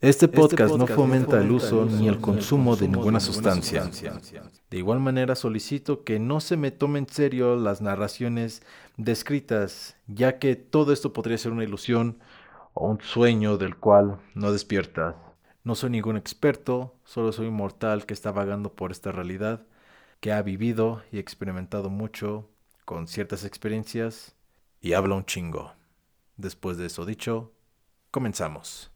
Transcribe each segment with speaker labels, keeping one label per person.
Speaker 1: Este podcast no fomenta el uso ni el consumo de ninguna sustancia. De igual manera solicito que no se me tome en serio las narraciones descritas, ya que todo esto podría ser una ilusión o un sueño del cual no despiertas. No soy ningún experto, solo soy un mortal que está vagando por esta realidad, que ha vivido y experimentado mucho con ciertas experiencias y habla un chingo. Después de eso dicho, comenzamos.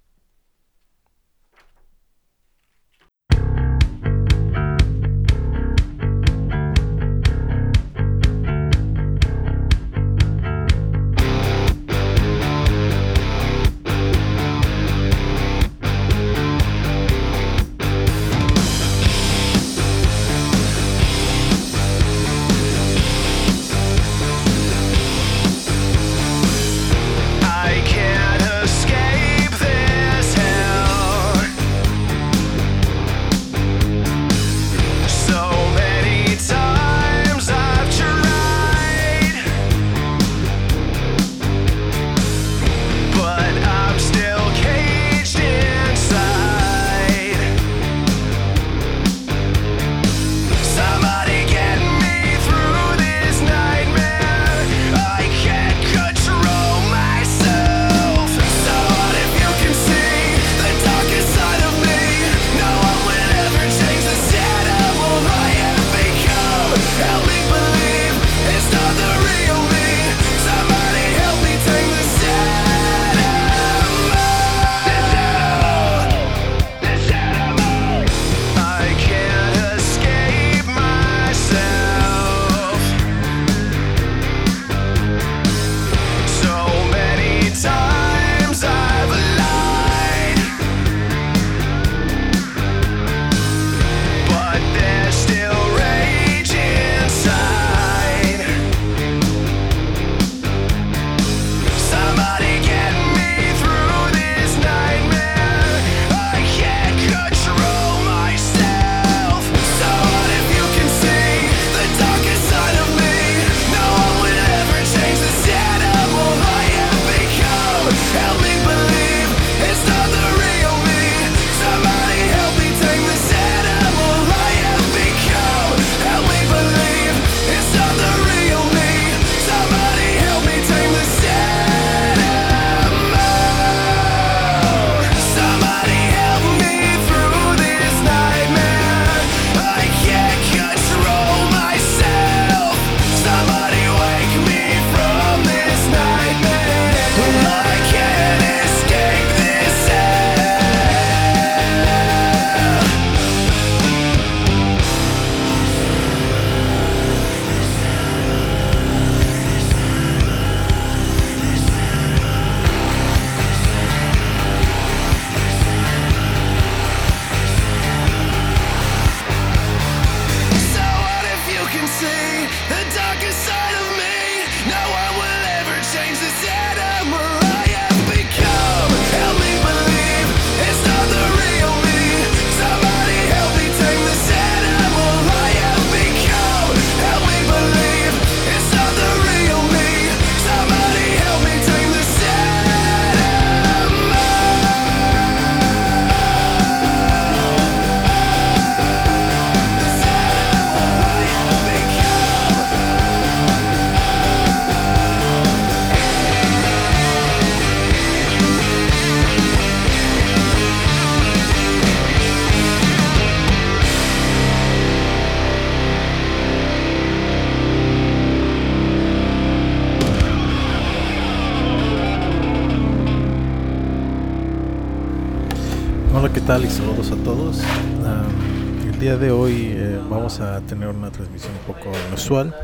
Speaker 1: Día de hoy eh, vamos a tener una transmisión un poco inusual.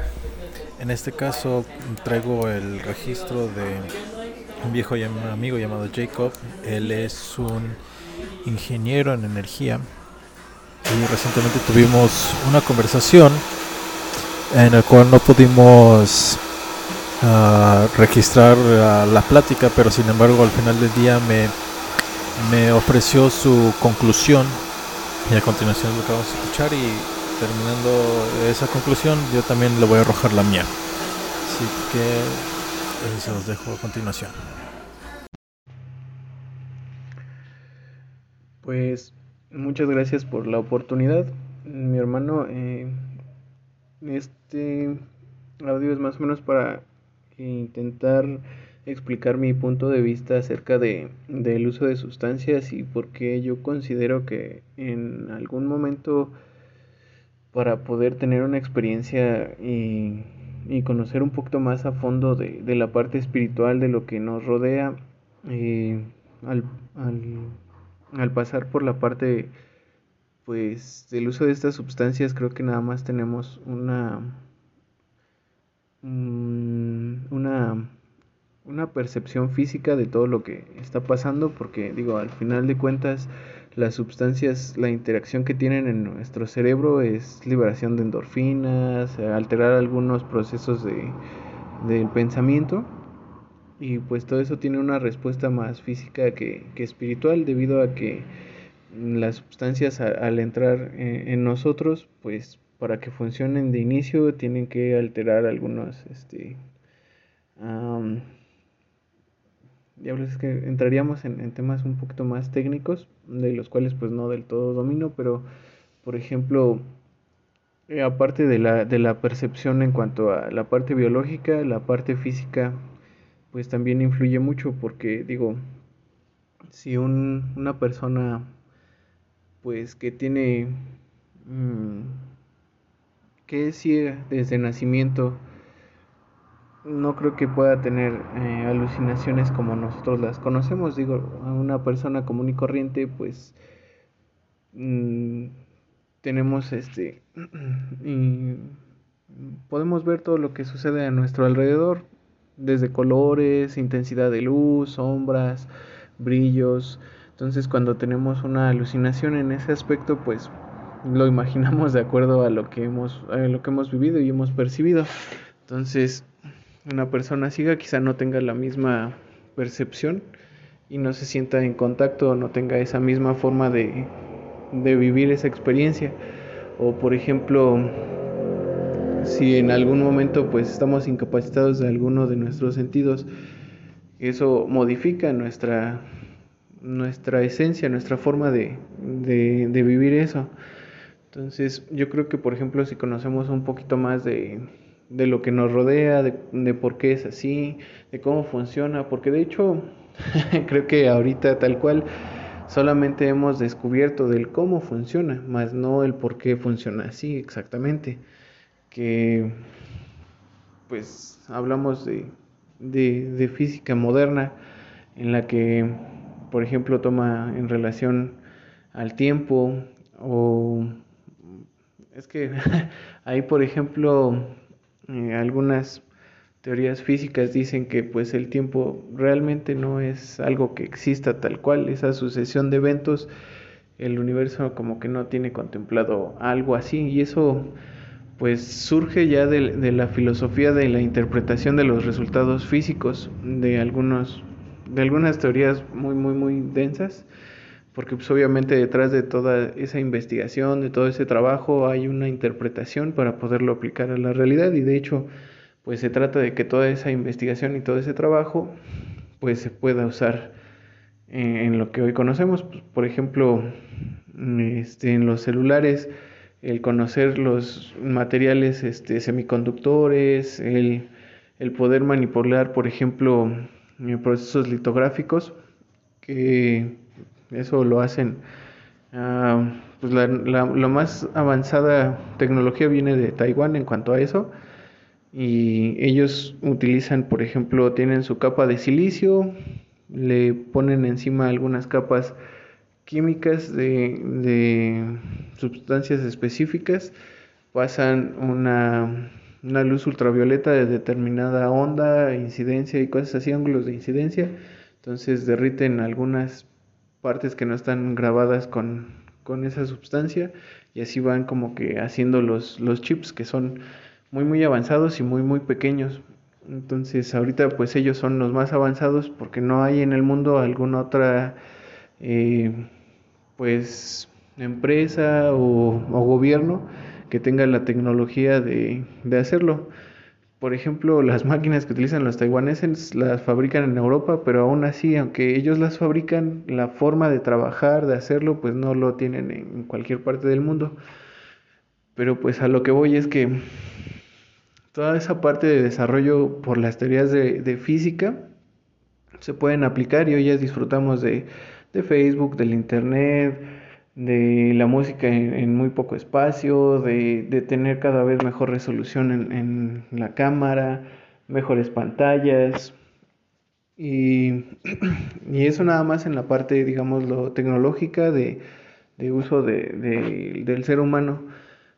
Speaker 1: En este caso traigo el registro de un viejo amigo llamado Jacob. Él es un ingeniero en energía y recientemente tuvimos una conversación en la cual no pudimos ah, registrar ah, la plática, pero sin embargo al final del día me me ofreció su conclusión y a continuación lo que vamos a escuchar y terminando esa conclusión yo también le voy a arrojar la mía así que se los dejo a continuación
Speaker 2: Pues muchas gracias por la oportunidad. Mi hermano, eh, este audio es más o menos para intentar explicar mi punto de vista acerca de, del uso de sustancias y por qué yo considero que en algún momento para poder tener una experiencia y, y conocer un poquito más a fondo de, de, la parte espiritual de lo que nos rodea, eh, al, al, al pasar por la parte pues del uso de estas sustancias creo que nada más tenemos una una una percepción física de todo lo que está pasando porque digo al final de cuentas las sustancias la interacción que tienen en nuestro cerebro es liberación de endorfinas alterar algunos procesos de del pensamiento y pues todo eso tiene una respuesta más física que, que espiritual debido a que las sustancias a, al entrar en, en, nosotros pues para que funcionen de inicio tienen que alterar algunos este diablos es que entraríamos en, en, temas un poquito más técnicos de los cuales pues no del todo domino pero por ejemplo eh, aparte de la, de la percepción en cuanto a la parte biológica la parte física pues también influye mucho porque digo, si un, una persona pues que tiene mmm, que es ciega desde nacimiento no creo que pueda tener eh, alucinaciones como nosotros las conocemos digo a una persona común y corriente pues mmm, tenemos este y podemos ver todo lo que sucede a nuestro alrededor desde colores, intensidad de luz, sombras, brillos. Entonces cuando tenemos una alucinación en ese aspecto, pues lo imaginamos de acuerdo a lo que hemos, a lo que hemos vivido y hemos percibido. Entonces, una persona ciega quizá no tenga la misma percepción y no se sienta en contacto o no tenga esa misma forma de, de vivir esa experiencia. O por ejemplo, si en algún momento pues estamos incapacitados de alguno de nuestros sentidos, eso modifica nuestra, nuestra esencia, nuestra forma de, de, de, vivir eso. Entonces yo creo que por ejemplo si conocemos un poquito más de, de lo que nos rodea, de, de por qué es así, de cómo funciona, porque de hecho creo que ahorita tal cual solamente hemos descubierto del cómo funciona, más no el por qué funciona así exactamente que pues hablamos de, de, de, física moderna en la que por ejemplo toma en relación al tiempo o es que ahí por ejemplo eh, algunas teorías físicas dicen que pues el tiempo realmente no es algo que exista tal cual esa sucesión de eventos el universo como que no tiene contemplado algo así y eso pues surge ya de, de, la filosofía de la interpretación de los resultados físicos de algunos de algunas teorías muy muy muy densas porque pues obviamente detrás de toda esa investigación de todo ese trabajo hay una interpretación para poderlo aplicar a la realidad. Y de hecho pues se trata de que toda esa investigación y todo ese trabajo pues se pueda usar en, lo que hoy conocemos. Pues, por ejemplo este, en los celulares el conocer los materiales este, semiconductores, el, el, poder manipular, por ejemplo, procesos litográficos, que eso lo hacen. Uh, pues la, la, la, más avanzada tecnología viene de Taiwán en cuanto a eso. Y ellos utilizan, por ejemplo, tienen su capa de silicio, le ponen encima algunas capas químicas de, de sustancias específicas, pasan una, una, luz ultravioleta de determinada onda, incidencia y cosas así, ángulos de incidencia, entonces derriten algunas partes que no están grabadas con, con esa sustancia y así van como que haciendo los, los chips que son muy muy avanzados y muy muy pequeños. Entonces ahorita pues ellos son los más avanzados porque no hay en el mundo alguna otra eh, pues empresa o, o, gobierno que tenga la tecnología de, de, hacerlo. Por ejemplo, las máquinas que utilizan los taiwaneses las fabrican en Europa, pero aún así, aunque ellos las fabrican, la forma de trabajar, de hacerlo, pues no lo tienen en cualquier parte del mundo. Pero pues a lo que voy es que toda esa parte de desarrollo por las teorías de, de física se pueden aplicar y hoy ya disfrutamos de, de Facebook, del Internet, de la música en, muy poco espacio, de, de, tener cada vez mejor resolución en, en la cámara, mejores pantallas. Y, y, eso nada más en la parte, digamos, lo tecnológica de, de uso de, del ser humano.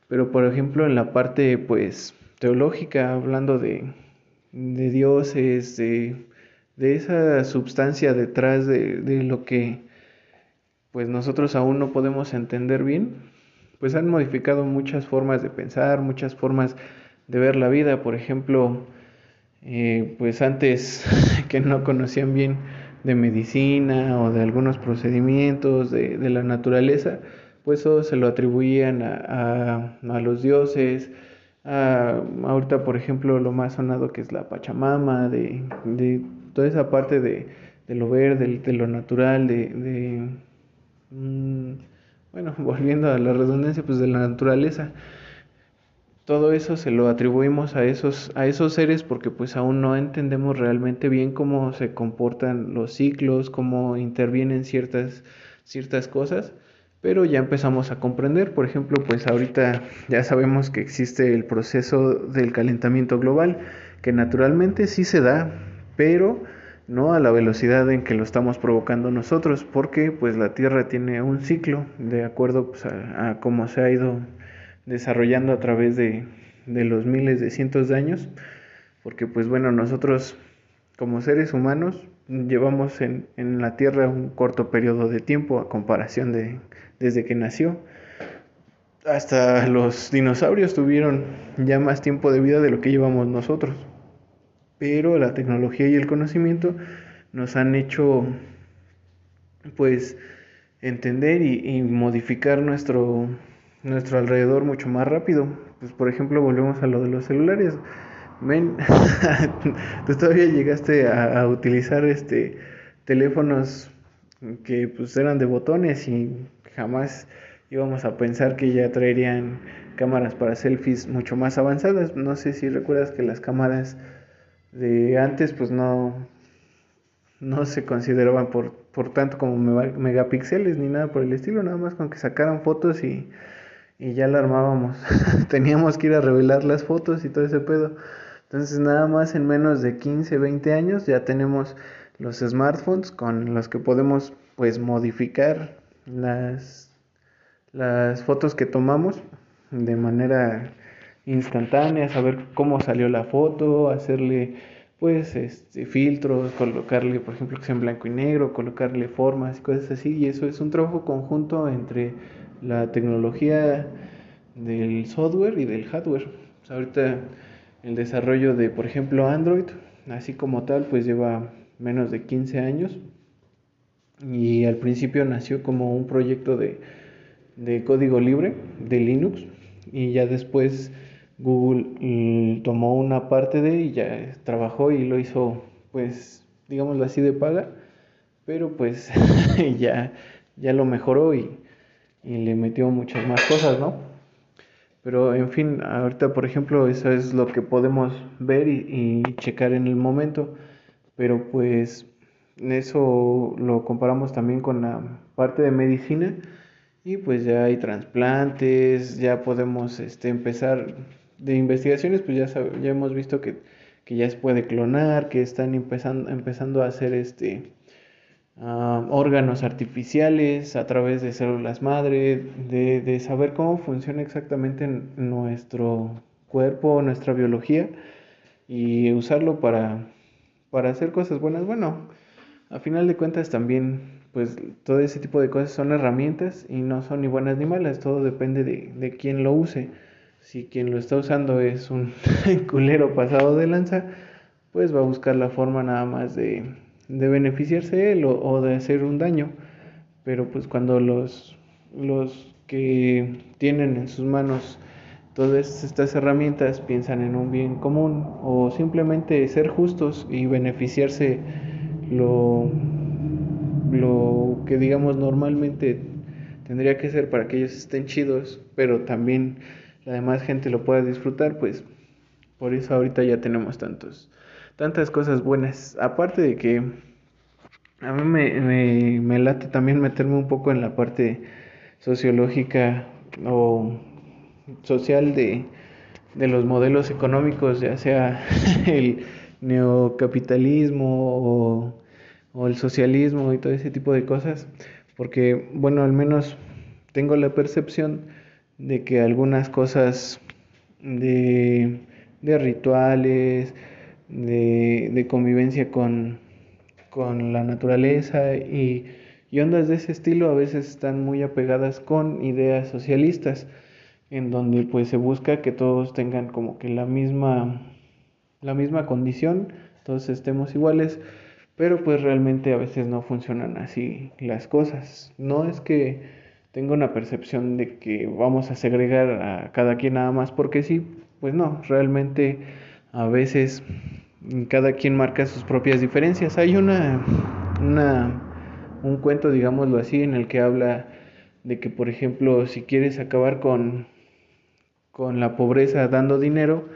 Speaker 2: Pero, por ejemplo, en la parte, pues, teológica, hablando de, de dioses, de, de esa substancia detrás de, de lo que pues nosotros aún no podemos entender bien, pues han modificado muchas formas de pensar, muchas formas de ver la vida. Por ejemplo, eh, pues antes que no conocían bien de medicina o de algunos procedimientos de, de la naturaleza, pues eso se lo atribuían a, a, a los dioses. A, ahorita, por ejemplo, lo más sonado que es la Pachamama, de, de toda esa parte de, de lo verde, de lo natural, de, de Mm, bueno, volviendo a la redundancia, pues de la naturaleza. Todo eso se lo atribuimos a esos, a esos seres porque pues aún no entendemos realmente bien cómo se comportan los ciclos, cómo intervienen ciertas, ciertas cosas, pero ya empezamos a comprender, por ejemplo, pues ahorita ya sabemos que existe el proceso del calentamiento global, que naturalmente sí se da, pero no a la velocidad en que lo estamos provocando nosotros, porque pues la Tierra tiene un ciclo de acuerdo pues, a, cómo se ha ido desarrollando a través de, de, los miles de cientos de años, porque pues bueno, nosotros como seres humanos llevamos en, en la Tierra un corto periodo de tiempo a comparación de desde que nació. Hasta los dinosaurios tuvieron ya más tiempo de vida de lo que llevamos nosotros pero la tecnología y el conocimiento nos han hecho pues entender y, modificar nuestro, nuestro alrededor mucho más rápido. Pues por ejemplo volvemos a lo de los celulares. Men, tú todavía llegaste a, a, utilizar este teléfonos que pues eran de botones y jamás íbamos a pensar que ya traerían cámaras para selfies mucho más avanzadas. No sé si recuerdas que las cámaras de antes pues no, no se consideraban por, por tanto como megapíxeles ni nada por el estilo, nada más con que sacaran fotos y, y ya la armábamos. Teníamos que ir a revelar las fotos y todo ese pedo. Entonces nada más en menos de 15, 20 años ya tenemos los smartphones con los que podemos pues modificar las, las fotos que tomamos de manera instantánea, saber cómo salió la foto, hacerle pues este, filtros, colocarle por ejemplo que sea en blanco y negro, colocarle formas y cosas así. Y eso es un trabajo conjunto entre la tecnología del software y del hardware. Ahorita el desarrollo de por ejemplo Android, así como tal, pues lleva menos de 15 años. Y al principio nació como un proyecto de, de código libre de Linux. Y ya después Google tomó una parte de y ya trabajó y lo hizo, pues, digámoslo así, de paga, pero pues ya, ya lo mejoró y, y, le metió muchas más cosas, ¿no? Pero en fin, ahorita por ejemplo, eso es lo que podemos ver y, y checar en el momento, pero pues eso lo comparamos también con la parte de medicina y pues ya hay trasplantes, ya podemos este, empezar de investigaciones, pues ya, ya hemos visto que, que, ya se puede clonar, que están empezando, empezando a hacer este, uh, órganos artificiales a través de células madre, de, de, saber cómo funciona exactamente nuestro cuerpo, nuestra biología y usarlo para, para hacer cosas buenas. Bueno, a final de cuentas también pues todo ese tipo de cosas son herramientas y no son ni buenas ni malas, todo depende de, de quién lo use si quien lo está usando es un culero pasado de lanza, pues va a buscar la forma nada más de, de beneficiarse él o, de hacer un daño. Pero pues cuando los, los que tienen en sus manos todas estas herramientas piensan en un bien común o simplemente ser justos y beneficiarse lo, lo que digamos normalmente tendría que ser para que ellos estén chidos, pero también la demás gente lo pueda disfrutar, pues por eso ahorita ya tenemos tantos, tantas cosas buenas. Aparte de que a mí me, me, me late también meterme un poco en la parte sociológica o social de, de los modelos económicos, ya sea el neocapitalismo o, o, el socialismo y todo ese tipo de cosas, porque, bueno, al menos tengo la percepción de que algunas cosas de, de rituales, de, de convivencia con, con la naturaleza y, y ondas de ese estilo a veces están muy apegadas con ideas socialistas en donde pues se busca que todos tengan como que la misma la misma condición, todos estemos iguales, pero pues realmente a veces no funcionan así las cosas. No es que tenga una percepción de que vamos a segregar a cada quien nada más porque sí, pues no, realmente a veces cada quien marca sus propias diferencias. Hay una, una un cuento, digámoslo así, en el que habla de que, por ejemplo, si quieres acabar con con la pobreza dando dinero,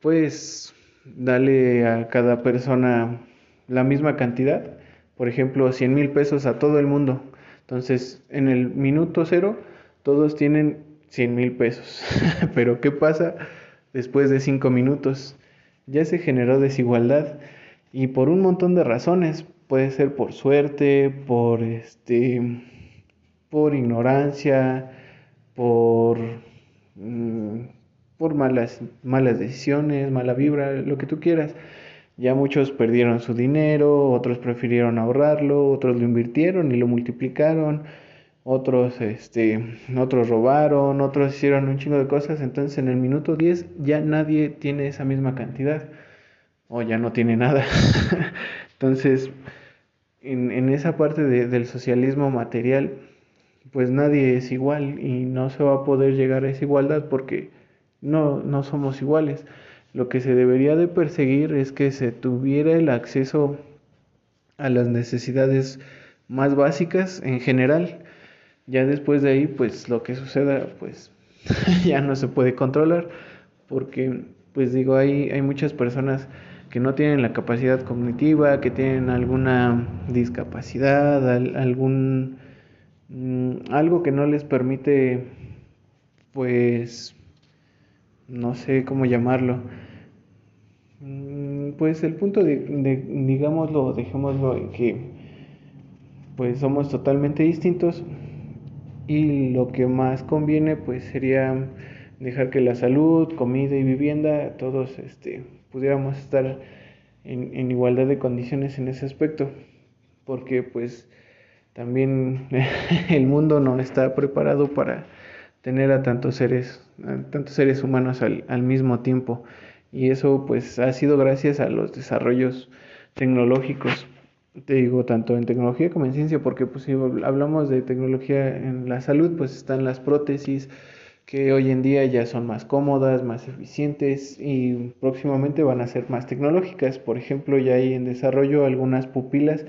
Speaker 2: pues dale a cada persona la misma cantidad, por ejemplo, 100 mil pesos a todo el mundo. Entonces, en el minuto cero, todos tienen 100 mil pesos. Pero, ¿qué pasa después de 5 minutos? Ya se generó desigualdad y por un montón de razones. Puede ser por suerte, por este, por ignorancia, por Mm, por malas, malas decisiones, mala vibra, lo que tú quieras. Ya muchos perdieron su dinero, otros prefirieron ahorrarlo, otros lo invirtieron y lo multiplicaron, otros, este, otros robaron, otros hicieron un chingo de cosas. Entonces en el minuto 10 ya nadie tiene esa misma cantidad o ya no tiene nada. Entonces, en, en esa parte de, del socialismo material, pues nadie es igual y no se va a poder llegar a esa igualdad porque no, no somos iguales. Lo que se debería de perseguir es que se tuviera el acceso a las necesidades más básicas en general. Ya después de ahí, pues lo que suceda, pues ya no se puede controlar porque, pues digo, hay, hay muchas personas que no tienen la capacidad cognitiva, que tienen alguna discapacidad, algún Mm, algo que no les permite, pues, no sé cómo llamarlo. Mm, pues el punto de, digámoslo, dejémoslo en que, pues somos totalmente distintos y lo que más conviene, pues sería dejar que la salud, comida y vivienda, todos, este, pudiéramos estar en, en igualdad de condiciones en ese aspecto, porque, pues, también el mundo no está preparado para tener a tantos seres, tantos seres humanos al, al mismo tiempo. Y eso pues ha sido gracias a los desarrollos tecnológicos te digo, tanto en tecnología como en ciencia, porque pues si hablamos de tecnología en la salud, pues están las prótesis que hoy en día ya son más cómodas, más eficientes y próximamente van a ser más tecnológicas. Por ejemplo, ya hay en desarrollo algunas pupilas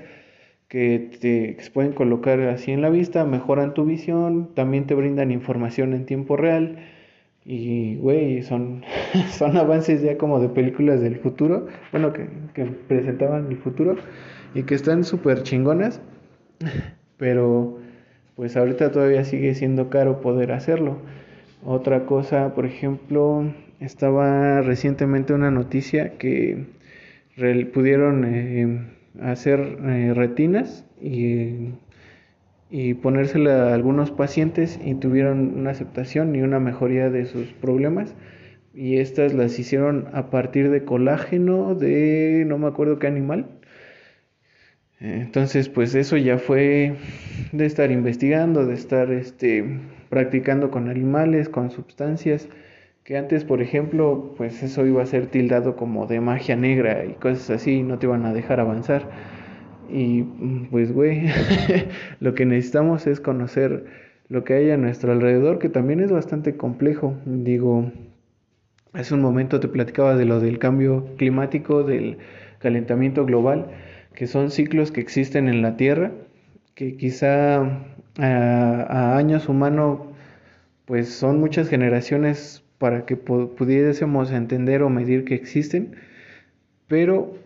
Speaker 2: que te se pueden colocar así en la vista, mejoran tu visión, también te brindan información en tiempo real y, güey, son, son avances ya como de películas del futuro, bueno, que, que presentaban el futuro y que están súper chingonas, pero pues ahorita todavía sigue siendo caro poder hacerlo. Otra cosa, por ejemplo, estaba recientemente una noticia que pudieron... Eh, hacer eh, retinas y, y ponérsela a algunos pacientes y tuvieron una aceptación y una mejoría de sus problemas. Y estas las hicieron a partir de colágeno de no me acuerdo qué animal. Entonces, pues eso ya fue de estar investigando, de estar este, practicando con animales, con sustancias que antes, por ejemplo, pues eso iba a ser tildado como de magia negra y cosas así, no te iban a dejar avanzar. Y pues, güey, lo que necesitamos es conocer lo que hay a nuestro alrededor, que también es bastante complejo. Digo, hace un momento te platicaba de lo del cambio climático, del calentamiento global, que son ciclos que existen en la Tierra, que quizá a, a años humano pues son muchas generaciones para que pudiésemos entender o medir que existen, pero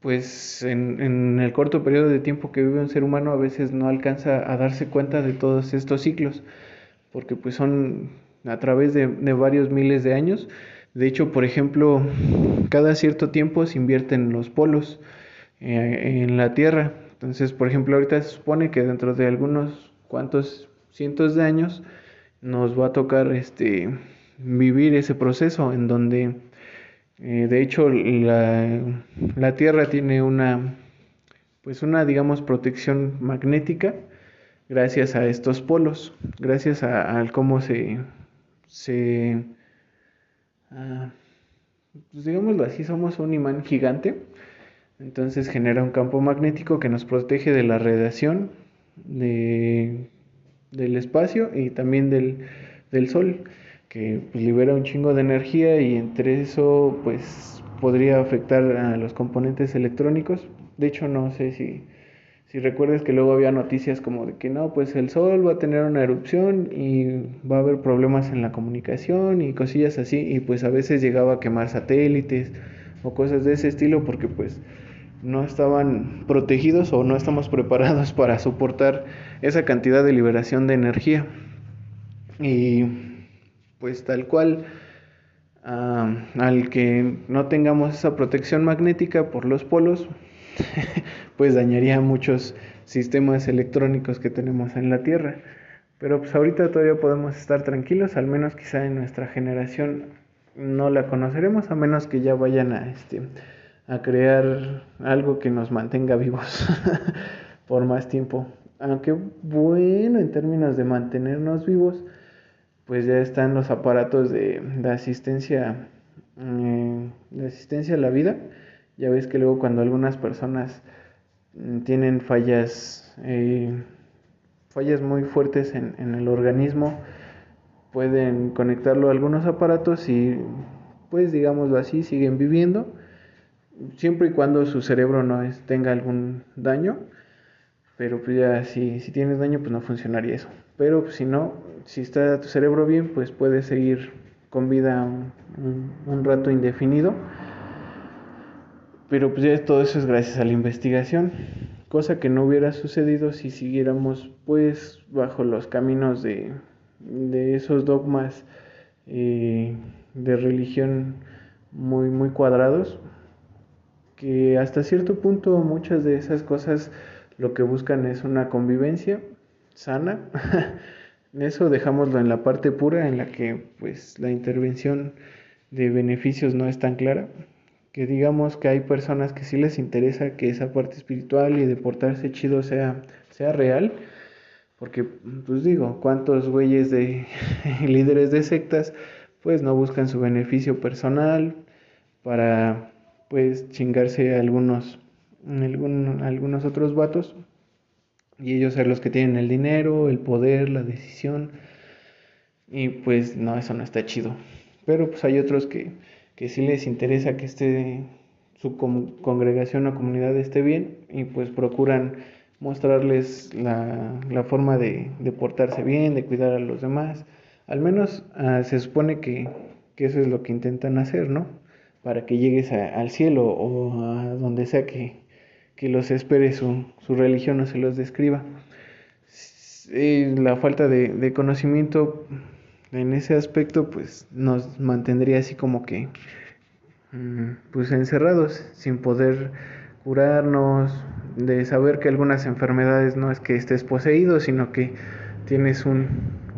Speaker 2: pues en, en, el corto periodo de tiempo que vive un ser humano a veces no alcanza a darse cuenta de todos estos ciclos, porque pues son a través de, de varios miles de años. De hecho, por ejemplo, cada cierto tiempo se invierten los polos eh, en la Tierra. Entonces, por ejemplo, ahorita se supone que dentro de algunos cuantos cientos de años nos va a tocar este vivir ese proceso en donde eh, de hecho la, la, Tierra tiene una pues una digamos protección magnética gracias a estos polos gracias a, cómo se se uh, pues digámoslo así somos un imán gigante. Entonces genera un campo magnético que nos protege de la radiación de del espacio y también del, del sol, que pues, libera un chingo de energía y entre eso pues podría afectar a los componentes electrónicos. De hecho, no sé si, si recuerdas que luego había noticias como de que no, pues el sol va a tener una erupción y va a haber problemas en la comunicación y cosillas así, y pues a veces llegaba a quemar satélites o cosas de ese estilo porque pues no estaban protegidos o no estamos preparados para soportar esa cantidad de liberación de energía. Y pues tal cual, al que no tengamos esa protección magnética por los polos, pues dañaría muchos sistemas electrónicos que tenemos en la Tierra. Pero pues ahorita todavía podemos estar tranquilos, al menos quizá en nuestra generación no la conoceremos, a menos que ya vayan a este a crear algo que nos mantenga vivos por más tiempo. Aunque bueno, en términos de mantenernos vivos, pues ya están los aparatos de, de asistencia eh, de asistencia a la vida. Ya ves que luego cuando algunas personas mm, tienen fallas eh, fallas muy fuertes en, en el organismo, pueden conectarlo a algunos aparatos y pues digámoslo así, siguen viviendo siempre y cuando su cerebro no es, tenga algún daño, pero pues ya si, si tienes daño pues no funcionaría eso. Pero pues, si no, si está tu cerebro bien, pues puedes seguir con vida un, rato indefinido. Pero pues ya todo eso es gracias a la investigación, cosa que no hubiera sucedido si siguiéramos pues bajo los caminos de, de esos dogmas eh, de religión muy, muy cuadrados que hasta cierto punto muchas de esas cosas lo que buscan es una convivencia sana. Eso dejámoslo en la parte pura en la que pues la intervención de beneficios no es tan clara. Que digamos que hay personas que sí les interesa que esa parte espiritual y de portarse chido sea, sea real. Porque, pues digo, ¿cuántos güeyes de líderes de sectas pues no buscan su beneficio personal para pues chingarse a algunos, algún, algunos otros vatos y ellos ser los que tienen el dinero, el poder, la decisión y pues no, eso no está chido. Pero pues hay otros que, que sí les interesa que esté su congregación o comunidad esté bien y pues procuran mostrarles la, la forma de, de, portarse bien, de cuidar a los demás. Al menos uh, se supone que, que eso es lo que intentan hacer, ¿no? para que llegues al cielo o a donde sea que, que los espere su, su, religión o se los describa. la falta de, de, conocimiento en ese aspecto pues nos mantendría así como que mm, pues encerrados sin poder curarnos de saber que algunas enfermedades no es que estés poseído sino que tienes un,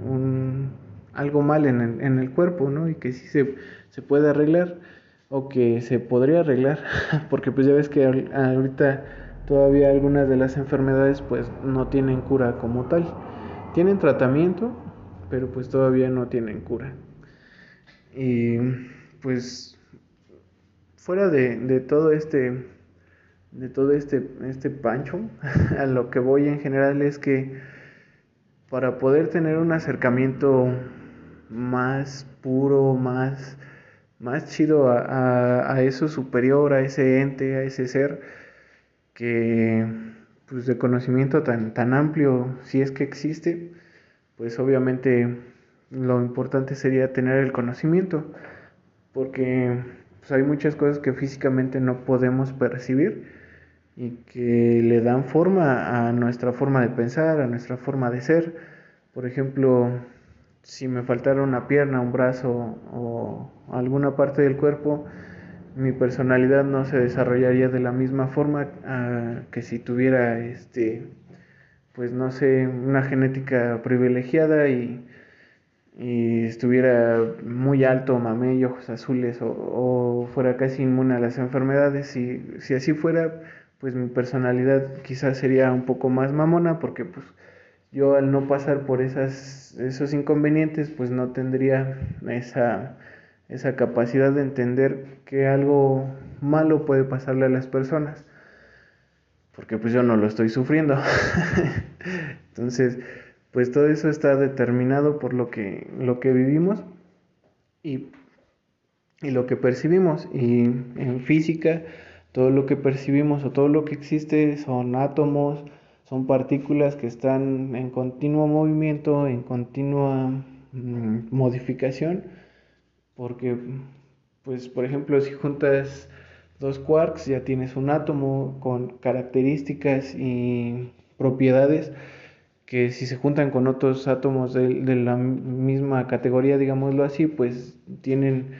Speaker 2: un algo mal en el, en el cuerpo ¿no? y que sí se, se puede arreglar o que se podría arreglar, porque pues ya ves que ahorita todavía algunas de las enfermedades pues no tienen cura como tal. Tienen tratamiento, pero pues todavía no tienen cura. Y pues fuera de, de todo este de todo este, este pancho, a lo que voy en general es que para poder tener un acercamiento más puro, más más chido a, a, a eso superior, a ese ente, a ese ser, que pues de conocimiento tan, tan amplio, si es que existe, pues obviamente lo importante sería tener el conocimiento, porque pues, hay muchas cosas que físicamente no podemos percibir y que le dan forma a nuestra forma de pensar, a nuestra forma de ser. Por ejemplo, si me faltara una pierna, un brazo o alguna parte del cuerpo, mi personalidad no se desarrollaría de la misma forma uh, que si tuviera este pues no sé una genética privilegiada y, y estuviera muy alto mamé y ojos azules o, o, fuera casi inmune a las enfermedades. Y si así fuera pues mi personalidad quizás sería un poco más mamona porque pues yo al no pasar por esas esos inconvenientes pues no tendría esa esa capacidad de entender que algo malo puede pasarle a las personas, porque pues yo no lo estoy sufriendo. Entonces, pues todo eso está determinado por lo que, lo que vivimos y, y lo que percibimos. Y en física, todo lo que percibimos o todo lo que existe son átomos, son partículas que están en continuo movimiento, en continua mmm, modificación porque, pues, por ejemplo, si juntas dos quarks ya tienes un átomo con características y propiedades que si se juntan con otros átomos de, de la misma categoría, digámoslo así, pues tienen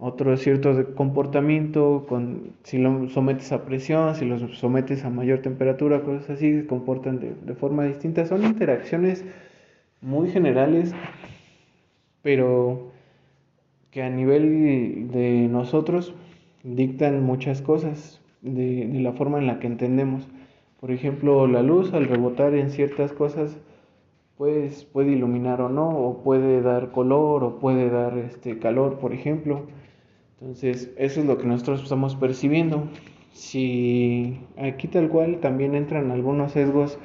Speaker 2: otro cierto comportamiento, con, si lo sometes a presión, si los sometes a mayor temperatura, cosas así, se comportan de, de forma distinta. Son interacciones muy generales, pero que a nivel de nosotros dictan muchas cosas de, de, la forma en la que entendemos. Por ejemplo, la luz al rebotar en ciertas cosas pues puede iluminar o no, o puede dar color, o puede dar este calor, por ejemplo. Entonces, eso es lo que nosotros estamos percibiendo. Si aquí tal cual también entran algunos sesgos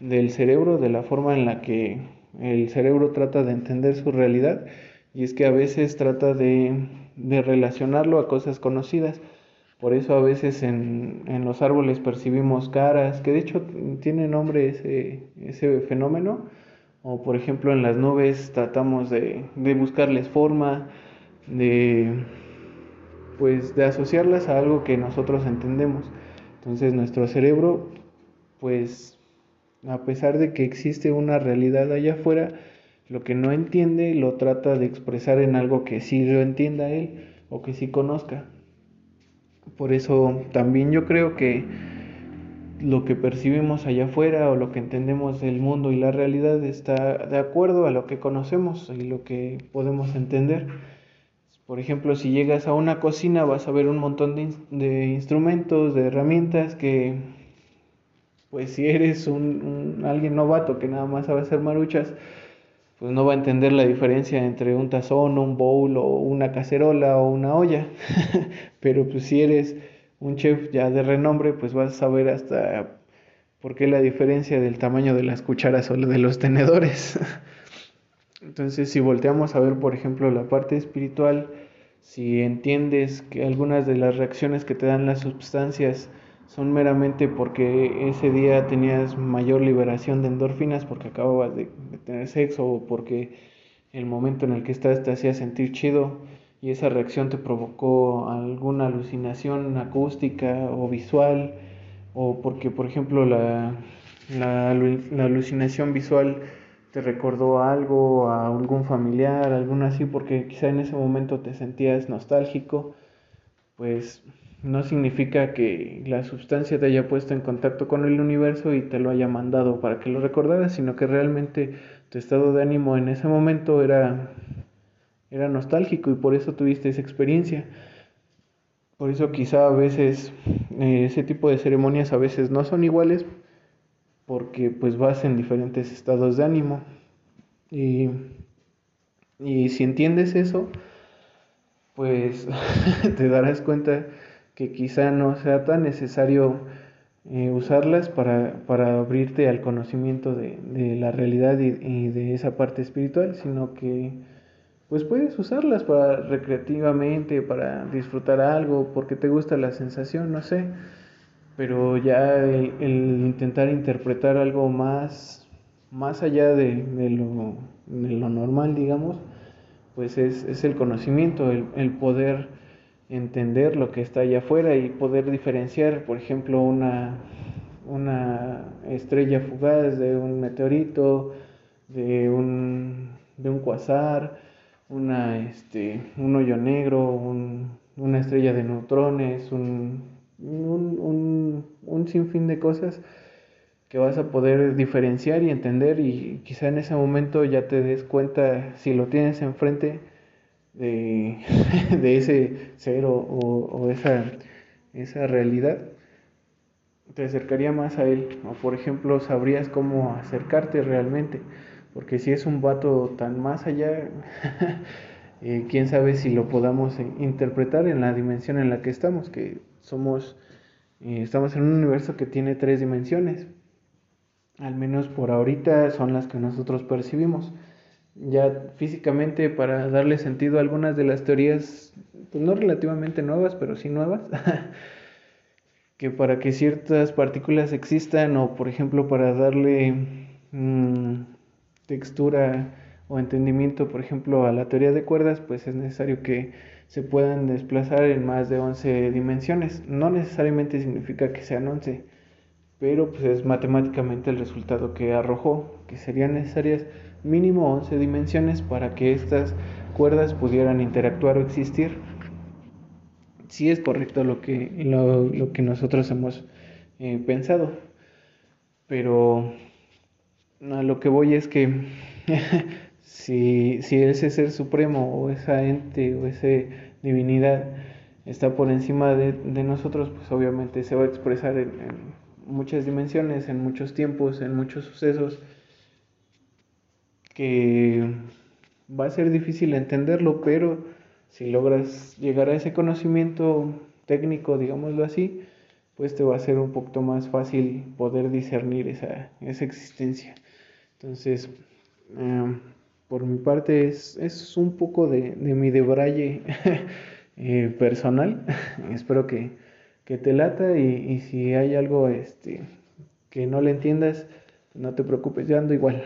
Speaker 2: del cerebro, de la forma en la que el cerebro trata de entender su realidad, y es que a veces trata de, de relacionarlo a cosas conocidas. Por eso a veces en, en, los árboles percibimos caras, que de hecho tiene nombre ese, ese fenómeno. O por ejemplo en las nubes tratamos de, de buscarles forma, de, pues, de asociarlas a algo que nosotros entendemos. Entonces nuestro cerebro, pues a pesar de que existe una realidad allá afuera, lo que no entiende lo trata de expresar en algo que sí lo entienda él o que sí conozca. Por eso también yo creo que lo que percibimos allá afuera o lo que entendemos del mundo y la realidad está de acuerdo a lo que conocemos y lo que podemos entender. Por ejemplo, si llegas a una cocina vas a ver un montón de, instrumentos, de herramientas que, pues si eres un, un, alguien novato que nada más sabe hacer maruchas, pues no va a entender la diferencia entre un tazón, un bowl o una cacerola o una olla. Pero pues si eres un chef ya de renombre, pues vas a saber hasta por qué la diferencia del tamaño de las cucharas o de los tenedores. Entonces, si volteamos a ver, por ejemplo, la parte espiritual, si entiendes que algunas de las reacciones que te dan las sustancias son meramente porque ese día tenías mayor liberación de endorfinas porque acababas de, de, tener sexo o porque el momento en el que estás te hacía sentir chido y esa reacción te provocó alguna alucinación acústica o visual o porque por ejemplo la, la, la alucinación visual te recordó algo, a algún familiar, algo así, porque quizá en ese momento te sentías nostálgico, pues no significa que la sustancia te haya puesto en contacto con el universo y te lo haya mandado para que lo recordaras, sino que realmente tu estado de ánimo en ese momento era, era nostálgico y por eso tuviste esa experiencia. Por eso quizá a veces eh, ese tipo de ceremonias a veces no son iguales porque pues vas en diferentes estados de ánimo. Y, y si entiendes eso, pues te darás cuenta que quizá no sea tan necesario eh, usarlas para, para, abrirte al conocimiento de, de la realidad y, y, de esa parte espiritual, sino que pues puedes usarlas para recreativamente, para disfrutar algo, porque te gusta la sensación, no sé. Pero ya el, el intentar interpretar algo más, más allá de, lo, de lo normal, digamos, pues es, es el conocimiento, el, el poder entender lo que está allá afuera y poder diferenciar, por ejemplo, una, una estrella fugaz de un meteorito, de un, de un cuasar, una, este, un hoyo negro, un, una estrella de neutrones, un, un, un, un sinfín de cosas que vas a poder diferenciar y entender y quizá en ese momento ya te des cuenta si lo tienes enfrente de, de ese cero o, o esa, esa realidad te acercaría más a él. O por ejemplo sabrías cómo acercarte realmente porque si es un vato tan más allá eh, quién sabe si lo podamos interpretar en la dimensión en la que estamos que somos eh, estamos en un universo que tiene tres dimensiones al menos por ahorita son las que nosotros percibimos. Ya físicamente, para darle sentido a algunas de las teorías, pues no relativamente nuevas, pero sí nuevas, que para que ciertas partículas existan o, por ejemplo, para darle mmm, textura o entendimiento, por ejemplo, a la teoría de cuerdas, pues es necesario que se puedan desplazar en más de 11 dimensiones. No necesariamente significa que sean 11 pero pues es matemáticamente el resultado que arrojó, que serían necesarias mínimo 11 dimensiones para que estas cuerdas pudieran interactuar o existir. Sí es correcto lo que, lo, lo que nosotros hemos eh, pensado, pero a lo que voy es que si, si ese ser supremo o esa ente o esa divinidad está por encima de, de nosotros, pues obviamente se va a expresar en, en muchas dimensiones, en muchos tiempos, en muchos sucesos, que va a ser difícil entenderlo, pero si logras llegar a ese conocimiento técnico, digámoslo así, pues te va a ser un poquito más fácil poder discernir esa, esa existencia. Entonces, eh, por mi parte es, es un poco de, de mi debraye eh, personal. Espero que, que te lata y, y, si hay algo este, que no le entiendas, no te preocupes, yo ando igual.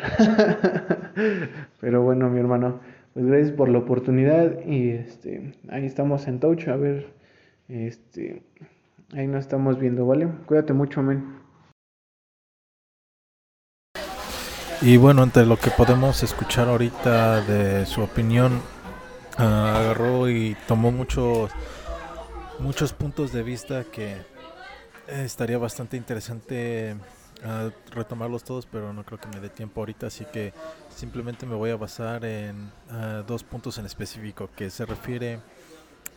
Speaker 2: Pero bueno, mi hermano, pues gracias por la oportunidad y este, ahí estamos en touch, a ver, este, ahí nos estamos viendo, ¿vale? Cuídate mucho, men.
Speaker 3: Y bueno, entre lo que podemos escuchar ahorita de su opinión, uh, agarró y tomó muchos muchos puntos de vista que estaría bastante interesante uh, retomarlos todos, pero no creo que me dé tiempo ahorita, así que simplemente me voy a basar en uh, dos puntos en específico, que se refiere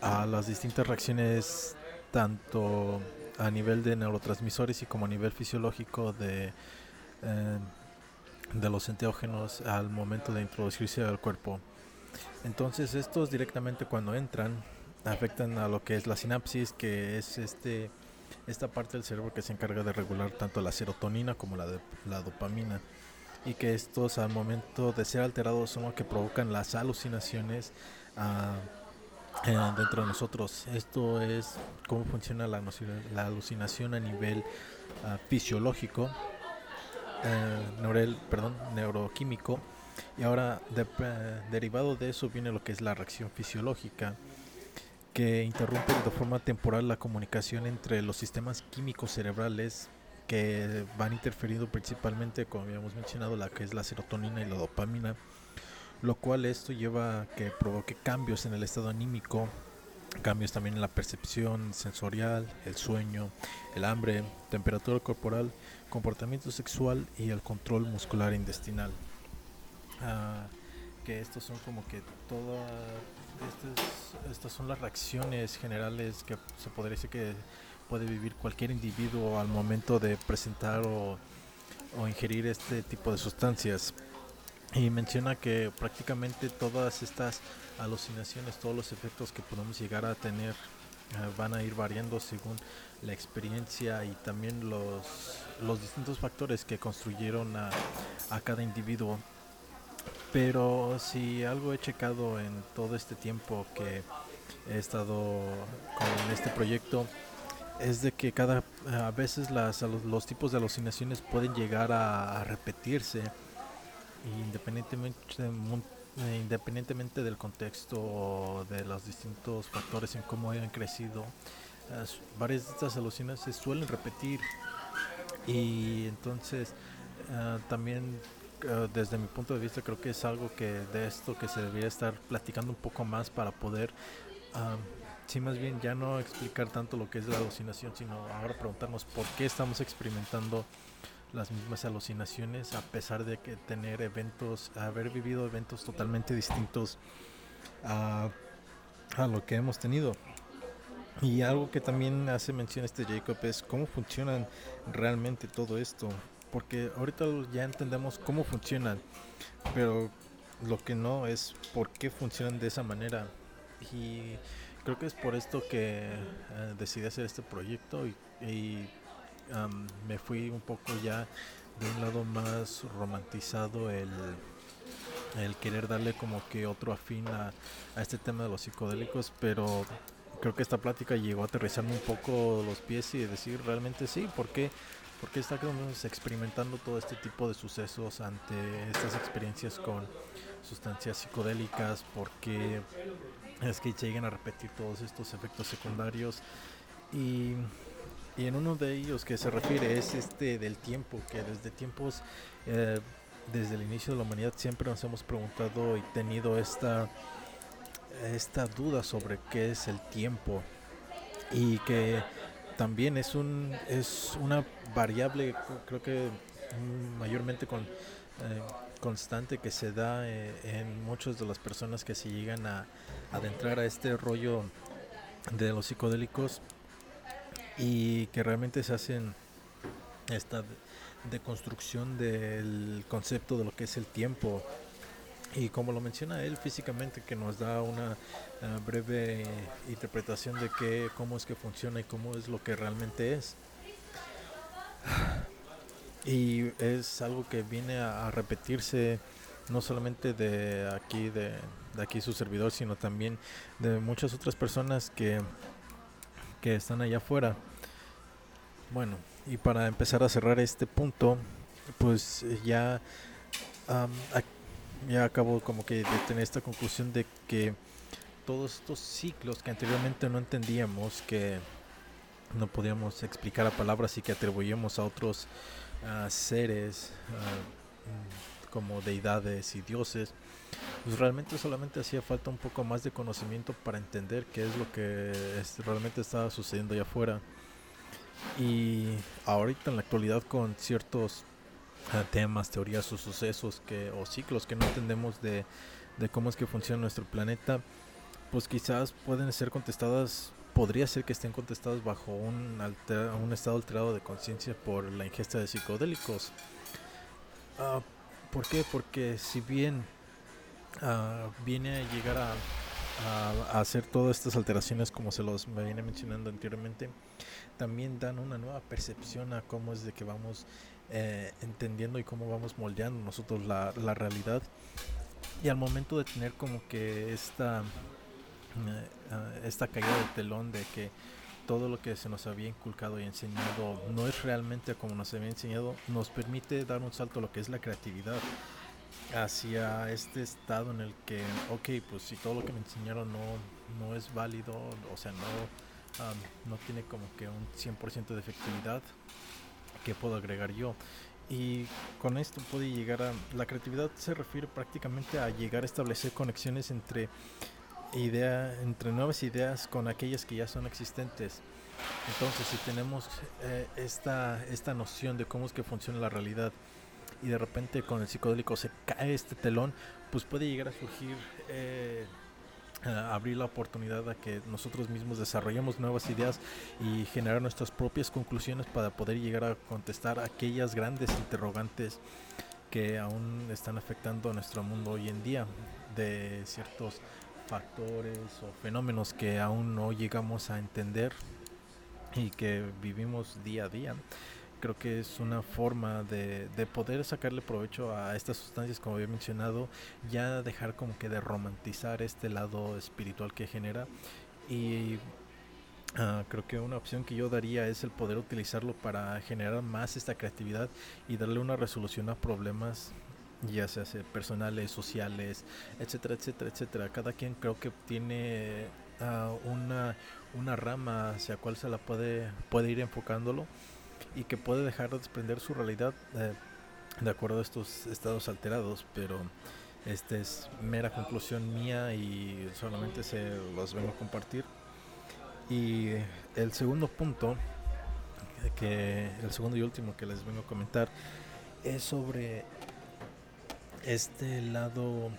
Speaker 3: a las distintas reacciones tanto a nivel de neurotransmisores y como a nivel fisiológico de, uh, de los enteógenos al momento de introducirse al cuerpo. Entonces estos directamente cuando entran afectan a lo que es la sinapsis, que es este esta parte del cerebro que se encarga de regular tanto la serotonina como la, de, la dopamina y que estos al momento de ser alterados son los que provocan las alucinaciones uh, dentro de nosotros. Esto es cómo funciona la, alucinación a nivel uh, fisiológico, neurel, perdón, neuroquímico. Y ahora, de, derivado de eso, viene lo que es la reacción fisiológica que interrumpe de forma temporal la comunicación entre los sistemas químicos cerebrales que van interferiendo principalmente, como habíamos mencionado, la que es la serotonina y la dopamina, lo cual esto lleva a que provoque cambios en el estado anímico, cambios también en la percepción sensorial, el sueño, el hambre, temperatura corporal, comportamiento sexual y el control muscular intestinal. Uh, que estos son como que todas estas, estas son las reacciones generales que se podría decir que puede vivir cualquier individuo al momento de presentar o, o ingerir este tipo de sustancias. Y menciona que prácticamente todas estas alucinaciones, todos los efectos que podemos llegar a tener eh, van a ir variando según la experiencia y también los, los distintos factores que construyeron a, a cada individuo. Pero si algo he checado en todo este tiempo que he estado con este proyecto es de que cada a veces las, los, tipos de alucinaciones pueden llegar a repetirse independientemente eh, independientemente del contexto de los distintos factores en cómo hayan crecido varias de estas alucinaciones se suelen repetir. Y entonces eh, también eh, desde mi punto de vista creo que es algo que de esto que se debería estar platicando un poco más para poder ah, sí más bien ya no explicar tanto lo que es la alucinación sino ahora preguntarnos por qué estamos experimentando las mismas alucinaciones a pesar de que tener eventos haber vivido eventos totalmente distintos a, a lo que hemos tenido y algo que también hace mención este Jacob es cómo funcionan realmente todo esto. Porque ahorita ya entendemos cómo funcionan, pero lo que no es por qué funcionan de esa manera. Y creo que es por esto que uh, decidí hacer este proyecto y, y um, me fui un poco ya de un lado más romantizado el, el querer darle como que otro afín a, a este tema de los psicodélicos, pero creo que esta plática llegó a aterrizarme un poco los pies y decir realmente sí, ¿por qué, por qué estamos experimentando todo este tipo de sucesos ante estas experiencias con sustancias psicodélicas? ¿Por qué es que lleguen a repetir todos estos efectos secundarios? Y, y en uno de ellos que se refiere es este del tiempo, que desde tiempos... Eh, desde el inicio de la humanidad siempre nos hemos preguntado y tenido esta esta duda sobre qué es el tiempo. Y que también es un es una variable creo que mayormente con eh, constante que se da eh, en muchas de las personas que se llegan a, adentrar a este rollo de los psicodélicos y que realmente se hacen esta deconstrucción del concepto de lo que es el tiempo y como lo menciona él físicamente, que nos da una uh, breve interpretación de qué, cómo es que funciona y cómo es lo que realmente es. Y es algo que viene a, a repetirse no solamente de aquí, de, de, aquí su servidor, sino también de muchas otras personas que, que están allá afuera. Bueno, y para empezar a cerrar este punto, pues ya um, aquí ya acabo como que de tener esta conclusión de que todos estos ciclos que anteriormente no entendíamos, que no podíamos explicar a palabras y que atribuíamos a otros seres uh, como deidades y dioses, pues realmente solamente hacía falta un poco más de conocimiento para entender qué es lo que realmente estaba sucediendo allá afuera. Y ahorita en la actualidad con ciertos temas, teorías o sucesos que, o ciclos que no entendemos de, cómo es que funciona nuestro planeta, pues quizás pueden ser contestadas, podría ser que estén contestadas bajo un, un estado alterado de conciencia por la ingesta de psicodélicos. Uh, ¿Por qué? Porque si bien uh, viene a llegar a, hacer todas estas alteraciones como se los me viene mencionando anteriormente, también dan una nueva percepción a cómo es de que vamos eh, entendiendo y cómo vamos moldeando nosotros la, la, realidad. Y al momento de tener como que esta, uh, esta caída de telón de que todo lo que se nos había inculcado y enseñado no es realmente como nos había enseñado, nos permite dar un salto a lo que es la creatividad hacia este estado en el que, ok, pues si todo lo que me enseñaron no, no es válido, o sea, no, no tiene como que un 100% de efectividad, ¿qué puedo agregar yo? Y con esto puede llegar a... La creatividad se refiere prácticamente a llegar a establecer conexiones entre, idea, entre nuevas ideas con aquellas que ya son existentes. Entonces, si tenemos eh, esta, esta noción de cómo es que funciona la realidad y de repente con el psicodélico se cae este telón, pues puede llegar a surgir... Eh, abrir la oportunidad a que nosotros mismos desarrollemos nuevas ideas y generar nuestras propias conclusiones para poder llegar a contestar aquellas grandes interrogantes que aún están afectando a nuestro mundo hoy en día de ciertos factores o fenómenos que aún no llegamos a entender y que vivimos día a día. Creo que es una forma de, de poder sacarle provecho a estas sustancias, como había mencionado, ya dejar como que de romantizar este lado espiritual que genera y Uh, creo que una opción que yo daría es el poder utilizarlo para generar más esta creatividad y darle una resolución a problemas ya sea personales, sociales, etcétera, etcétera, etcétera. Cada quien creo que tiene uh, una, una rama hacia cual se la puede, puede ir enfocándolo y que puede dejar de desprender su realidad eh, de acuerdo a estos estados alterados, pero esta es mera conclusión mía y solamente se los vengo a compartir. Y el segundo punto, que el segundo y último que les vengo a comentar, es sobre este lado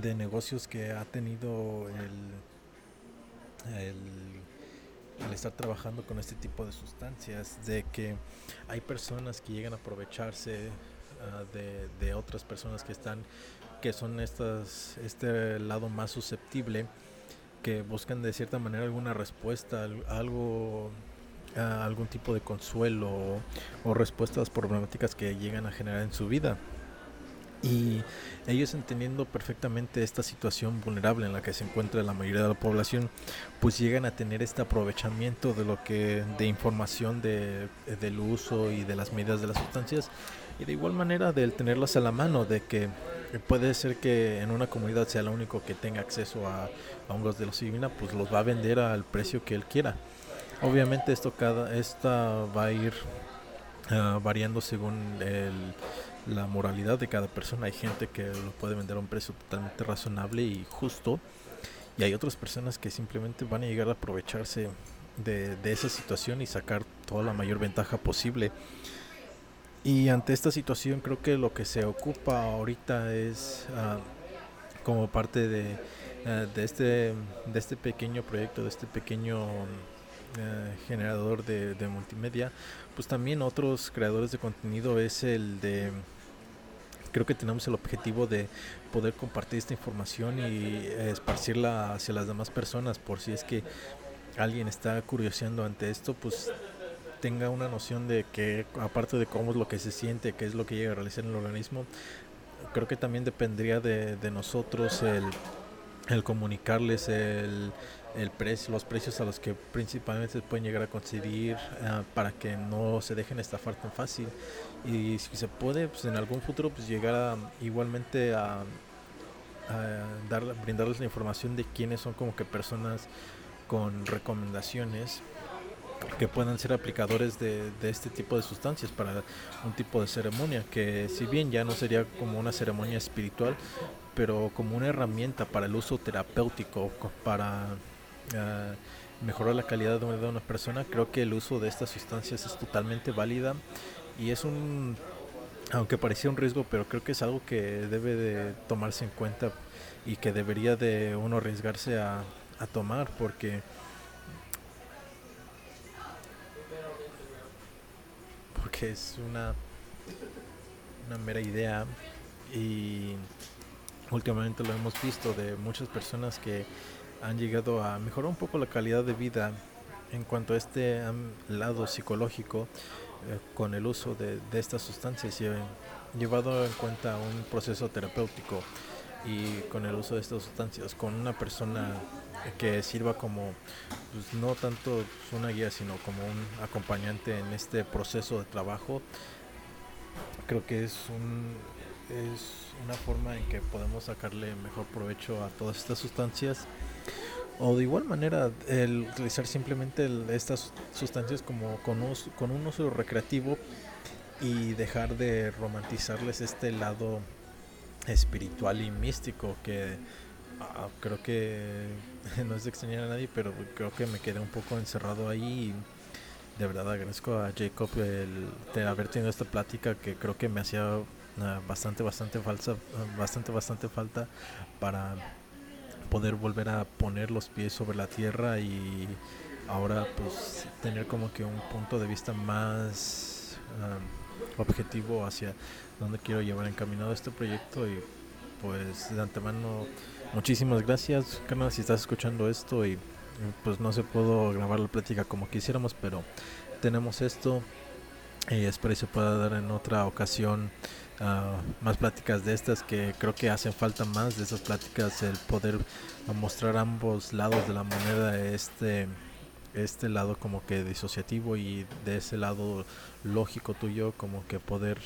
Speaker 3: de negocios que ha tenido el, el, estar trabajando con este tipo de sustancias, de que hay personas que llegan a aprovecharse uh, de, otras personas que están, que son estas, este lado más susceptible que buscan de cierta manera alguna respuesta, algo, algún tipo de consuelo o, o respuestas problemáticas que llegan a generar en su vida. Y ellos entendiendo perfectamente esta situación vulnerable en la que se encuentra la mayoría de la población, pues llegan a tener este aprovechamiento de lo que de información de, del uso y de las medidas de las sustancias y de igual manera del tenerlas a la mano, de que puede ser que en una comunidad sea el único que tenga acceso a, hongos de los divina, pues los va a vender al precio que él quiera. Obviamente esto cada esta va a ir uh, variando según el la moralidad de cada persona. Hay gente que lo puede vender a un precio totalmente razonable y justo. Y hay otras personas que simplemente van a llegar a aprovecharse de, de esa situación y sacar toda la mayor ventaja posible. Y ante esta situación creo que lo que se ocupa ahorita es uh, como parte de, uh, de, este, de este pequeño proyecto, de este pequeño uh, generador de, de multimedia, pues también otros creadores de contenido es el de creo que tenemos el objetivo de poder compartir esta información y esparcirla hacia las demás personas por si es que alguien está curioseando ante esto, pues tenga una noción de que aparte de cómo es lo que se siente, qué es lo que llega a realizar en el organismo, creo que también dependería de, de nosotros el, el comunicarles el, el precio, los precios a los que principalmente pueden llegar a conseguir uh, para que no se dejen estafar tan fácil. Y si se puede pues en algún futuro pues llegar a, igualmente a, a dar, brindarles la información de quiénes son como que personas con recomendaciones que puedan ser aplicadores de, de, este tipo de sustancias para un tipo de ceremonia que si bien ya no sería como una ceremonia espiritual pero como una herramienta para el uso terapéutico para uh, mejorar la calidad de una, de una persona creo que el uso de estas sustancias es totalmente válida y es un aunque parecía un riesgo pero creo que es algo que debe de tomarse en cuenta y que debería de uno arriesgarse a, a tomar porque porque es una una mera idea y últimamente lo hemos visto de muchas personas que han llegado a mejorar un poco la calidad de vida en cuanto a este lado psicológico eh, con el uso de, estas sustancias y llevado en cuenta un proceso terapéutico y con el uso de estas sustancias con una persona que sirva como pues, no tanto una guía sino como un acompañante en este proceso de trabajo creo que es un es una forma en que podemos sacarle mejor provecho a todas estas sustancias. O de igual manera el utilizar simplemente el, estas sustancias como con, con un uso recreativo y dejar de romantizarles este lado espiritual y místico que uh, creo que no es de extrañar a nadie pero creo que me quedé un poco encerrado ahí de verdad agradezco a Jacob el de haber tenido esta plática que creo que me hacía bastante bastante falsa bastante bastante falta para poder volver a poner los pies sobre la tierra y ahora pues tener como que un punto de vista más um, objetivo hacia dónde quiero llevar encaminado este proyecto y pues de antemano muchísimas gracias carnal si estás escuchando esto y pues no se puedo grabar la plática como quisiéramos pero tenemos esto. Y espero que se pueda dar en otra ocasión uh, más pláticas de estas que creo que hacen falta más de esas pláticas, el poder mostrar ambos lados de la moneda, este, este lado como que disociativo y de ese lado lógico tuyo, como que poder,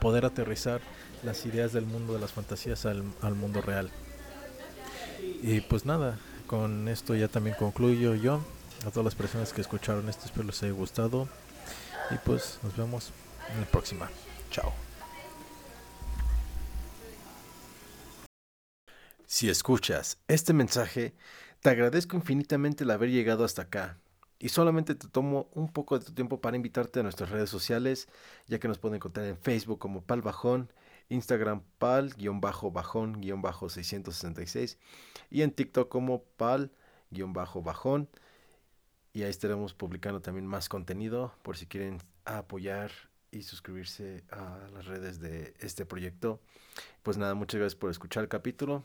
Speaker 3: poder aterrizar las ideas del mundo de las fantasías al, al mundo real. Y pues nada, con esto ya también concluyo yo. A todas las personas que escucharon esto, espero les haya gustado. Y pues nos vemos en la próxima. Chao.
Speaker 4: Si escuchas este mensaje, te agradezco infinitamente el haber llegado hasta acá. Y solamente te tomo un poco de tu tiempo para invitarte a nuestras redes sociales, ya que nos pueden encontrar en Facebook como Pal Bajón, Instagram Pal-Bajón-666 y en TikTok como Pal-Bajón. Y ahí estaremos publicando también más contenido por si quieren apoyar y suscribirse a las redes de este proyecto. Pues nada, muchas gracias por escuchar el capítulo.